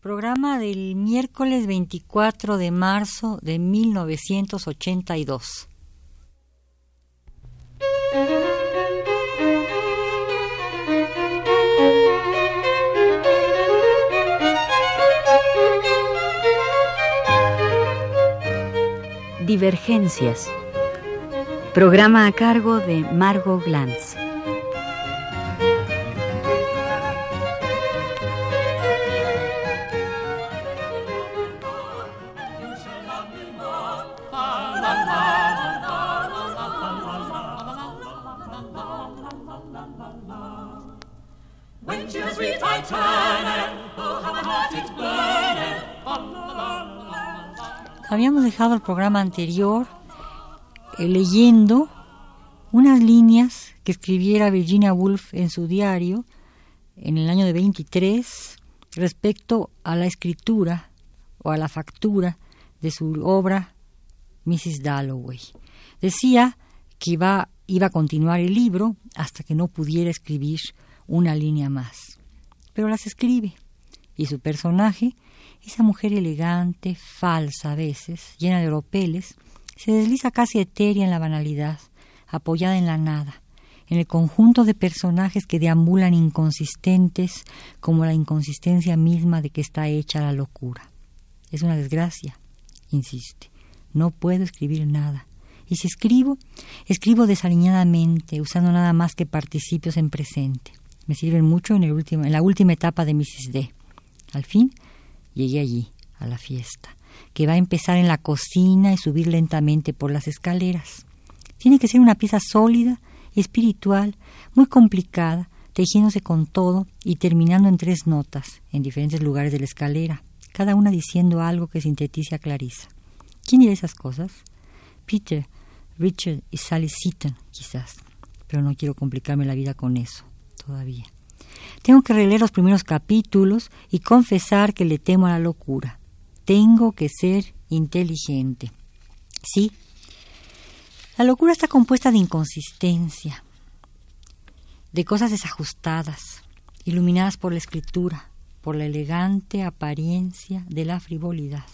Programa del miércoles 24 de marzo de 1982. Divergencias. Programa a cargo de Margot Glantz. Habíamos dejado el programa anterior eh, leyendo unas líneas que escribiera Virginia Woolf en su diario en el año de 23 respecto a la escritura o a la factura de su obra Mrs. Dalloway. Decía que iba, iba a continuar el libro hasta que no pudiera escribir una línea más. Pero las escribe y su personaje esa mujer elegante, falsa a veces, llena de oropeles, se desliza casi etérea en la banalidad, apoyada en la nada, en el conjunto de personajes que deambulan inconsistentes como la inconsistencia misma de que está hecha la locura. Es una desgracia, insiste. No puedo escribir nada. Y si escribo, escribo desaliñadamente, usando nada más que participios en presente. Me sirven mucho en, el último, en la última etapa de Mrs. D. Al fin, Llegué allí, a la fiesta, que va a empezar en la cocina y subir lentamente por las escaleras. Tiene que ser una pieza sólida, espiritual, muy complicada, tejiéndose con todo y terminando en tres notas, en diferentes lugares de la escalera, cada una diciendo algo que sintetice a Clarissa. ¿Quién dirá esas cosas? Peter, Richard y Sally Seaton, quizás, pero no quiero complicarme la vida con eso todavía. Tengo que releer los primeros capítulos y confesar que le temo a la locura. Tengo que ser inteligente. Sí, la locura está compuesta de inconsistencia, de cosas desajustadas, iluminadas por la escritura, por la elegante apariencia de la frivolidad.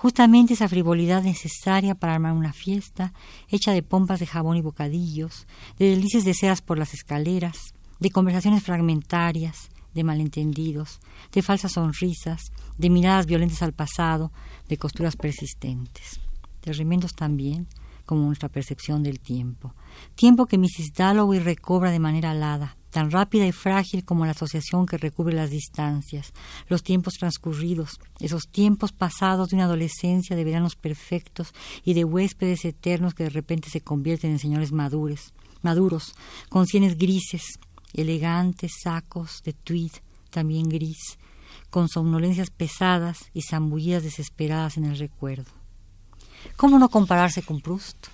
Justamente esa frivolidad necesaria para armar una fiesta, hecha de pompas de jabón y bocadillos, de delicias deseadas por las escaleras, de conversaciones fragmentarias, de malentendidos, de falsas sonrisas, de miradas violentas al pasado, de costuras persistentes, de remendos también, como nuestra percepción del tiempo. Tiempo que Mrs. Dalloway recobra de manera alada, tan rápida y frágil como la asociación que recubre las distancias, los tiempos transcurridos, esos tiempos pasados de una adolescencia de veranos perfectos y de huéspedes eternos que de repente se convierten en señores maduros, maduros, con sienes grises, elegantes sacos de tweed también gris, con somnolencias pesadas y zambullidas desesperadas en el recuerdo. ¿Cómo no compararse con Proust?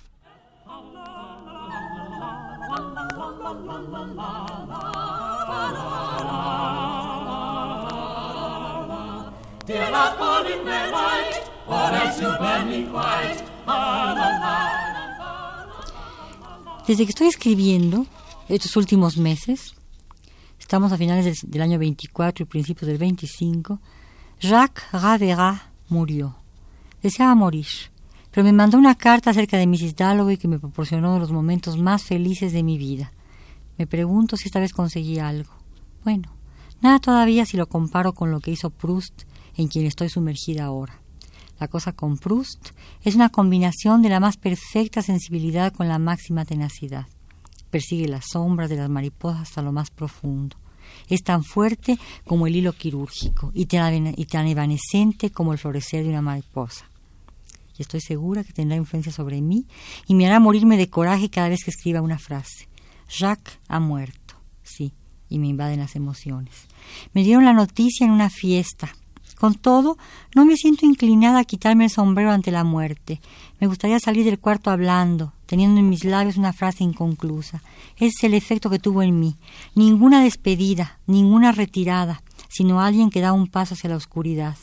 Desde que estoy escribiendo, estos últimos meses, estamos a finales del, año 24 y principios del 25, Jacques Ravera murió. Deseaba morir, pero me mandó una carta acerca de Mrs. Dalloway que me proporcionó los momentos más felices de mi vida. Me pregunto si esta vez conseguí algo. Bueno, nada todavía si lo comparo con lo que hizo Proust, en quien estoy sumergida ahora. La cosa con Proust es una combinación de la más perfecta sensibilidad con la máxima tenacidad persigue las sombras de las mariposas hasta lo más profundo. Es tan fuerte como el hilo quirúrgico y tan, y tan evanescente como el florecer de una mariposa. Y estoy segura que tendrá influencia sobre mí y me hará morirme de coraje cada vez que escriba una frase. Jacques ha muerto, sí, y me invaden las emociones. Me dieron la noticia en una fiesta. Con todo, no me siento inclinada a quitarme el sombrero ante la muerte. Me gustaría salir del cuarto hablando, teniendo en mis labios una frase inconclusa. Ese es el efecto que tuvo en mí. Ninguna despedida, ninguna retirada, sino alguien que da un paso hacia la oscuridad.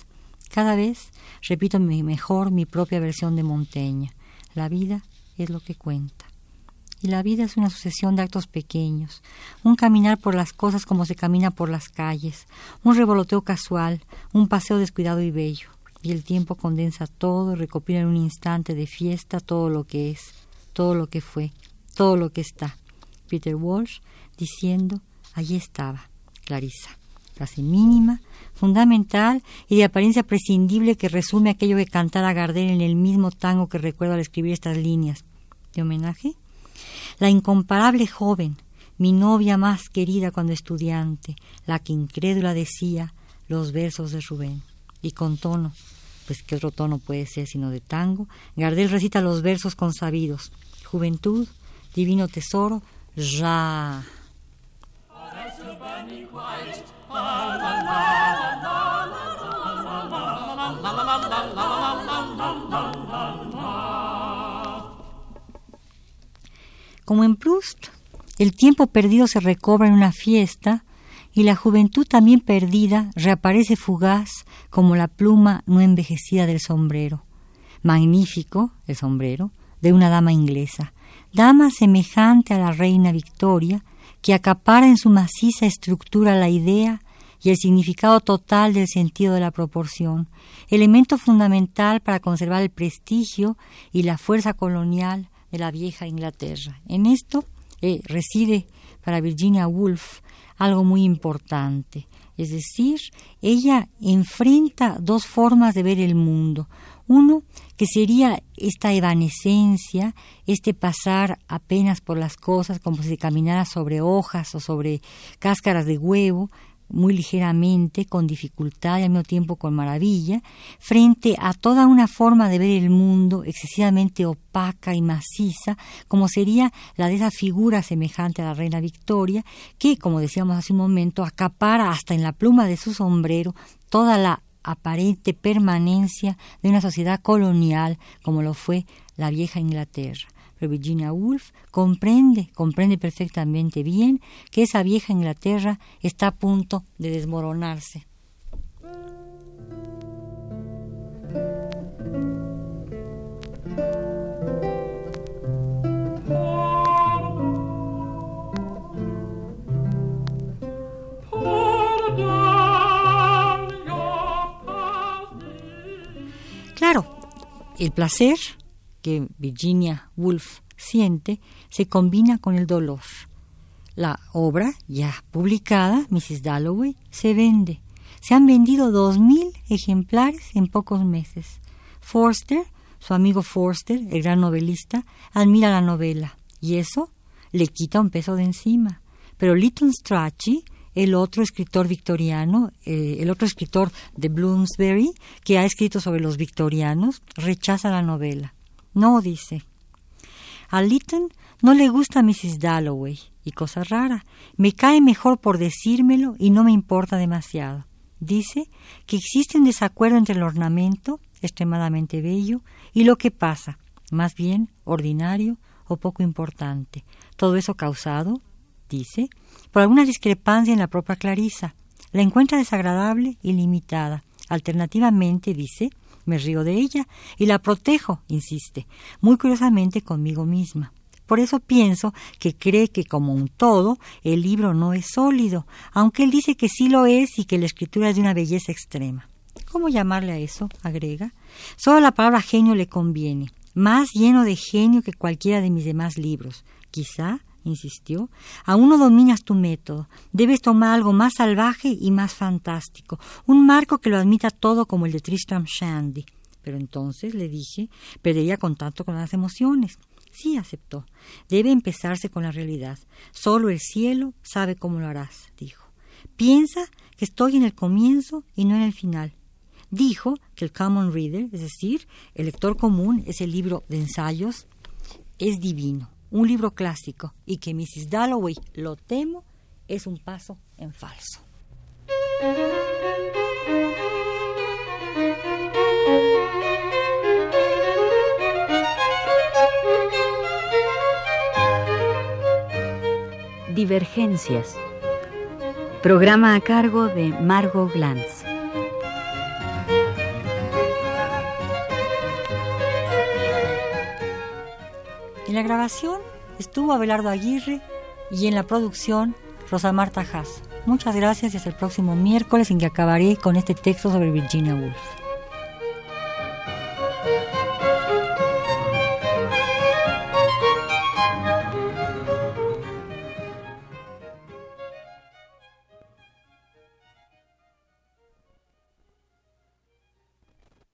Cada vez repito mejor mi propia versión de Montaigne. La vida es lo que cuenta. Y la vida es una sucesión de actos pequeños, un caminar por las cosas como se camina por las calles, un revoloteo casual, un paseo descuidado y bello, y el tiempo condensa todo recopila en un instante de fiesta todo lo que es, todo lo que fue, todo lo que está. Peter Walsh diciendo, allí estaba, Clarissa. Frase mínima, fundamental y de apariencia prescindible que resume aquello que cantara Gardel en el mismo tango que recuerdo al escribir estas líneas. ¿De homenaje? La incomparable joven, mi novia más querida cuando estudiante, la que incrédula decía los versos de Rubén. Y con tono, pues qué otro tono puede ser sino de tango, Gardel recita los versos consabidos. Juventud, divino tesoro, ya. Como en Proust, el tiempo perdido se recobra en una fiesta y la juventud también perdida reaparece fugaz como la pluma no envejecida del sombrero. Magnífico el sombrero de una dama inglesa, dama semejante a la reina Victoria, que acapara en su maciza estructura la idea y el significado total del sentido de la proporción, elemento fundamental para conservar el prestigio y la fuerza colonial de la vieja Inglaterra. En esto eh, reside para Virginia Woolf algo muy importante. Es decir, ella enfrenta dos formas de ver el mundo. Uno, que sería esta evanescencia, este pasar apenas por las cosas como si caminara sobre hojas o sobre cáscaras de huevo, muy ligeramente, con dificultad y al mismo tiempo con maravilla, frente a toda una forma de ver el mundo excesivamente opaca y maciza, como sería la de esa figura semejante a la reina Victoria, que, como decíamos hace un momento, acapara hasta en la pluma de su sombrero toda la aparente permanencia de una sociedad colonial como lo fue la vieja Inglaterra. Virginia Woolf comprende, comprende perfectamente bien que esa vieja Inglaterra está a punto de desmoronarse. Claro, el placer que Virginia Woolf siente se combina con el dolor. La obra, ya publicada, Mrs. Dalloway, se vende. Se han vendido dos mil ejemplares en pocos meses. Forster, su amigo Forster, el gran novelista, admira la novela y eso le quita un peso de encima. Pero Lytton Strachey, el otro escritor victoriano, eh, el otro escritor de Bloomsbury, que ha escrito sobre los victorianos, rechaza la novela. No, dice. A Lytton no le gusta Mrs. Dalloway, y cosa rara, me cae mejor por decírmelo y no me importa demasiado. Dice que existe un desacuerdo entre el ornamento, extremadamente bello, y lo que pasa, más bien ordinario o poco importante. Todo eso causado, dice, por alguna discrepancia en la propia Clarisa. La encuentra desagradable y limitada. Alternativamente, dice, me río de ella y la protejo, insiste, muy curiosamente conmigo misma. Por eso pienso que cree que como un todo el libro no es sólido, aunque él dice que sí lo es y que la escritura es de una belleza extrema. ¿Cómo llamarle a eso? agrega. Solo la palabra genio le conviene, más lleno de genio que cualquiera de mis demás libros. Quizá insistió, aún no dominas tu método. Debes tomar algo más salvaje y más fantástico, un marco que lo admita todo como el de Tristram Shandy. Pero entonces, le dije, perdería contacto con las emociones. Sí, aceptó. Debe empezarse con la realidad. Solo el cielo sabe cómo lo harás, dijo. Piensa que estoy en el comienzo y no en el final. Dijo que el Common Reader, es decir, el lector común, es el libro de ensayos, es divino un libro clásico y que Mrs. Dalloway, lo temo, es un paso en falso. Divergencias. Programa a cargo de Margot Glantz. En la grabación estuvo Abelardo Aguirre y en la producción Rosa Marta Haas. Muchas gracias y hasta el próximo miércoles en que acabaré con este texto sobre Virginia Woolf.